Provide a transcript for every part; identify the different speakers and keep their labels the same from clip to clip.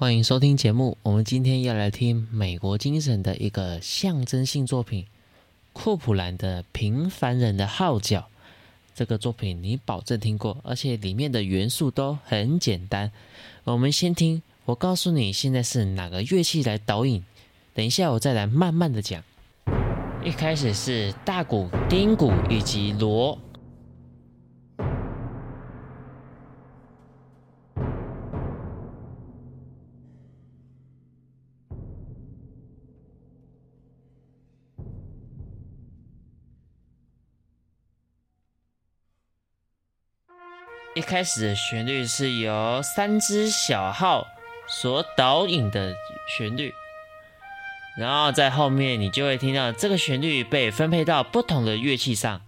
Speaker 1: 欢迎收听节目。我们今天要来听美国精神的一个象征性作品——库普兰的《平凡人的号角》。这个作品你保证听过，而且里面的元素都很简单。我们先听，我告诉你现在是哪个乐器来导引。等一下我再来慢慢的讲。一开始是大鼓、丁鼓以及锣。一开始的旋律是由三只小号所导引的旋律，然后在后面你就会听到这个旋律被分配到不同的乐器上。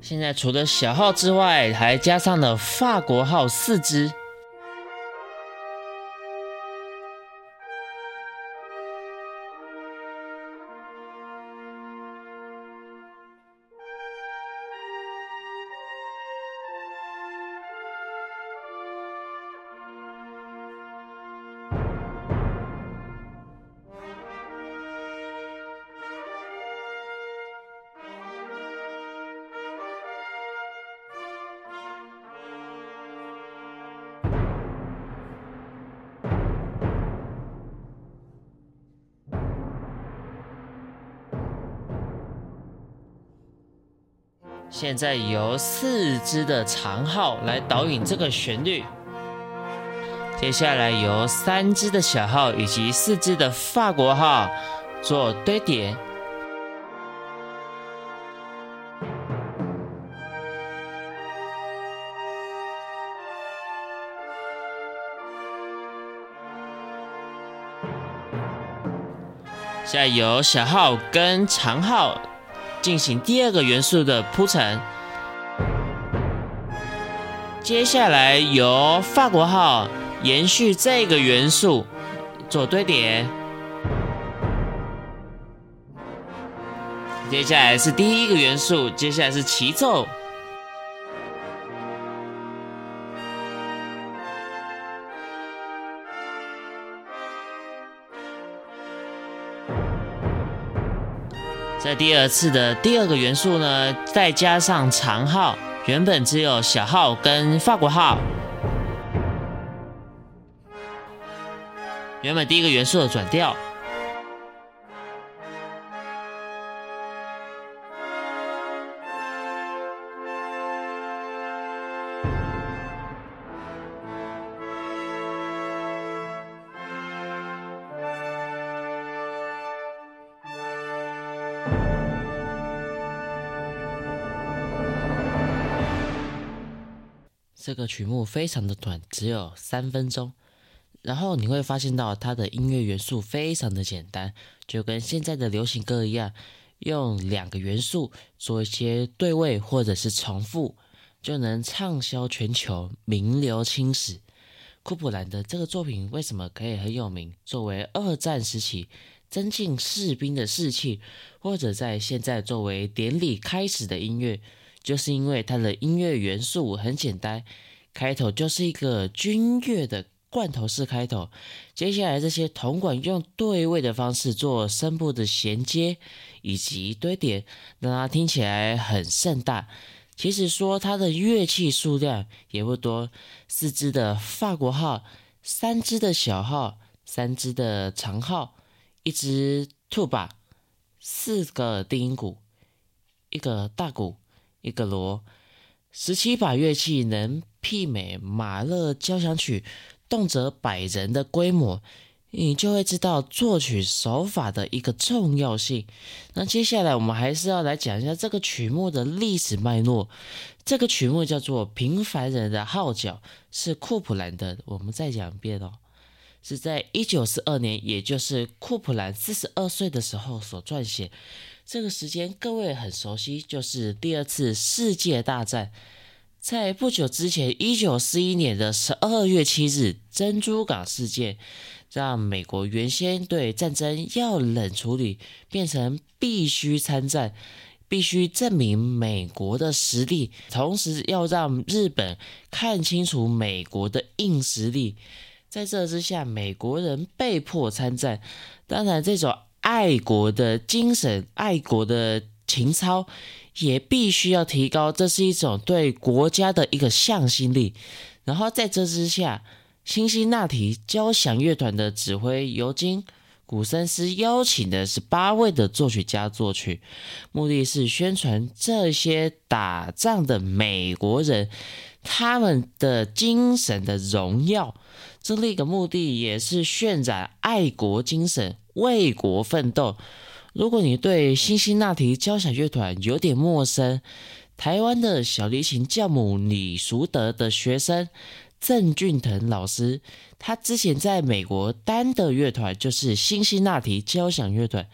Speaker 1: 现在除了小号之外，还加上了法国号四只。现在由四支的长号来导引这个旋律，接下来由三支的小号以及四支的法国号做堆叠，现在由小号跟长号。进行第二个元素的铺陈，接下来由法国号延续这个元素做堆叠，接下来是第一个元素，接下来是齐奏。在第二次的第二个元素呢，再加上长号，原本只有小号跟法国号。原本第一个元素的转调。这个曲目非常的短，只有三分钟。然后你会发现到它的音乐元素非常的简单，就跟现在的流行歌一样，用两个元素做一些对位或者是重复，就能畅销全球，名留青史。库普兰的这个作品为什么可以很有名？作为二战时期增进士兵的士气，或者在现在作为典礼开始的音乐。就是因为它的音乐元素很简单，开头就是一个军乐的罐头式开头，接下来这些铜管用对位的方式做声部的衔接以及堆叠，让它听起来很盛大。其实说它的乐器数量也不多，四支的法国号，三支的小号，三支的长号，一支兔把，四个低音鼓，一个大鼓。一个锣，十七把乐器能媲美马勒交响曲，动辄百人的规模，你就会知道作曲手法的一个重要性。那接下来我们还是要来讲一下这个曲目的历史脉络。这个曲目叫做《平凡人的号角》，是库普兰的。我们再讲一遍哦，是在一九四二年，也就是库普兰四十二岁的时候所撰写。这个时间各位很熟悉，就是第二次世界大战。在不久之前，一九四一年的十二月七日，珍珠港事件让美国原先对战争要冷处理，变成必须参战，必须证明美国的实力，同时要让日本看清楚美国的硬实力。在这之下，美国人被迫参战。当然，这种爱国的精神、爱国的情操也必须要提高，这是一种对国家的一个向心力。然后在这之下，辛辛那提交响乐团的指挥尤金·古森斯邀请的是八位的作曲家作曲，目的是宣传这些打仗的美国人他们的精神的荣耀。这另一个目的也是渲染爱国精神、为国奋斗。如果你对辛辛那提交响乐团有点陌生，台湾的小提琴教母李淑德的学生郑俊腾老师，他之前在美国单的乐团就是辛辛那提交响乐团，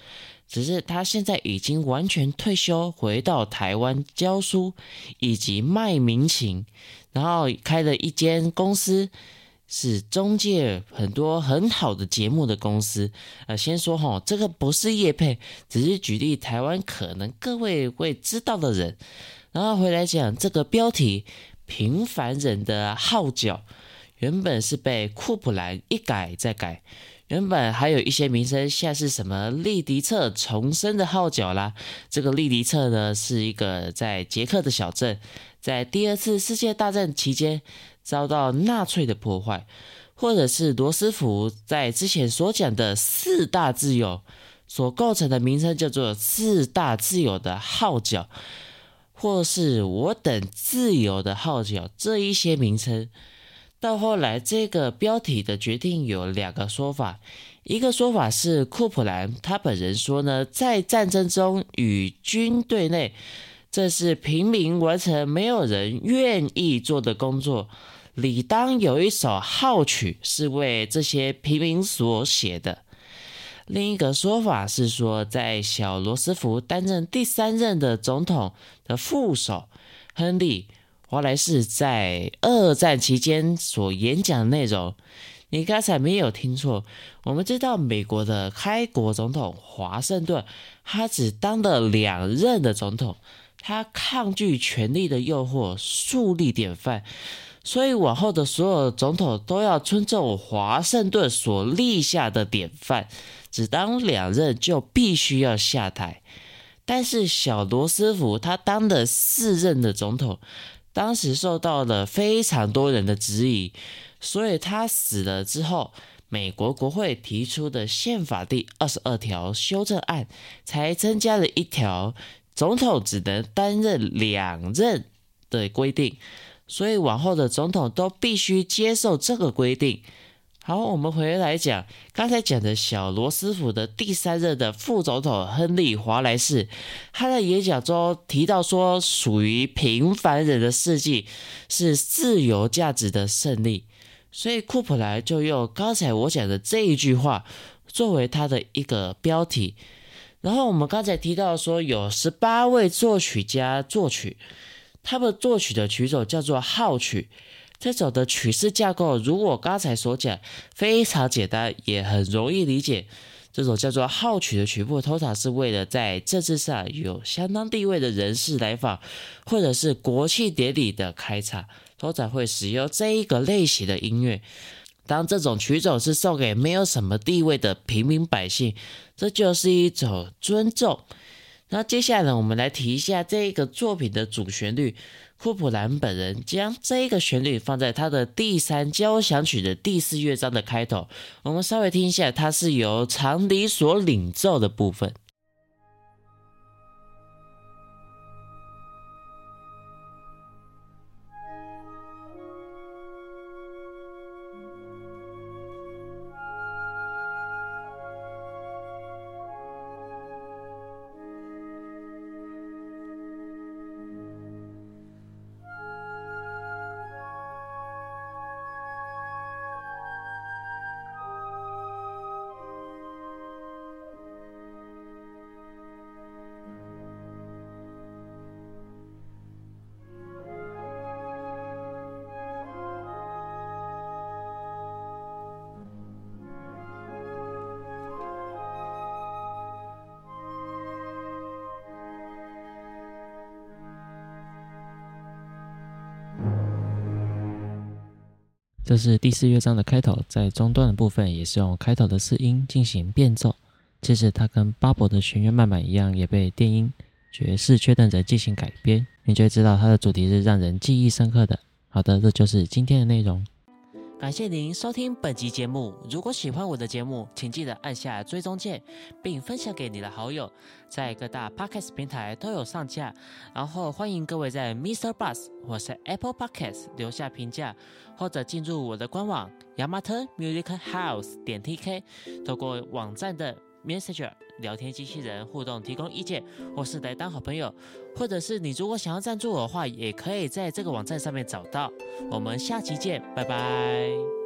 Speaker 1: 只是他现在已经完全退休，回到台湾教书以及卖民琴，然后开了一间公司。是中介很多很好的节目的公司，呃，先说哈，这个不是叶配，只是举例台湾可能各位会知道的人，然后回来讲这个标题《平凡人的号角》，原本是被库普兰一改再改，原本还有一些名称，现在是什么利迪策重生的号角啦，这个利迪策呢是一个在捷克的小镇，在第二次世界大战期间。遭到纳粹的破坏，或者是罗斯福在之前所讲的四大自由所构成的名称，叫做四大自由的号角，或是我等自由的号角，这一些名称，到后来这个标题的决定有两个说法，一个说法是库普兰他本人说呢，在战争中与军队内，这是平民完成没有人愿意做的工作。理当有一首号曲是为这些平民所写的。另一个说法是说，在小罗斯福担任第三任的总统的副手亨利·华莱士在二战期间所演讲的内容。你刚才没有听错，我们知道美国的开国总统华盛顿，他只当了两任的总统，他抗拒权力的诱惑，树立典范。所以往后的所有总统都要尊重华盛顿所立下的典范，只当两任就必须要下台。但是小罗斯福他当了四任的总统，当时受到了非常多人的质疑，所以他死了之后，美国国会提出的宪法第二十二条修正案才增加了一条总统只能担任两任的规定。所以往后的总统都必须接受这个规定。好，我们回来讲刚才讲的小罗斯福的第三任的副总统亨利·华莱士，他在演讲中提到说，属于平凡人的世纪是自由价值的胜利。所以库普莱就用刚才我讲的这一句话作为他的一个标题。然后我们刚才提到说，有十八位作曲家作曲。他们作曲的曲种叫做号曲，这种的曲式架构，如我刚才所讲，非常简单，也很容易理解。这种叫做号曲的曲目，通常是为了在政治上有相当地位的人士来访，或者是国庆典礼的开场，通常会使用这一个类型的音乐。当这种曲种是送给没有什么地位的平民百姓，这就是一种尊重。那接下来呢，我们来提一下这个作品的主旋律。库普兰本人将这个旋律放在他的第三交响曲的第四乐章的开头。我们稍微听一下，它是由长笛所领奏的部分。
Speaker 2: 这是第四乐章的开头，在中段的部分也是用开头的四音进行变奏。其实它跟巴博的弦乐慢板一样，也被电音爵士缺等者进行改编。你就会知道它的主题是让人记忆深刻的。好的，这就是今天的内容。
Speaker 1: 感谢您收听本集节目。如果喜欢我的节目，请记得按下追踪键，并分享给你的好友。在各大 podcast 平台都有上架。然后欢迎各位在 Mr. Bus 或者 Apple Podcast 留下评价，或者进入我的官网 Yamato Music House 点 TK，透过网站的。Messenger 聊天机器人互动提供意见，或是来当好朋友，或者是你如果想要赞助我的话，也可以在这个网站上面找到。我们下期见，拜拜。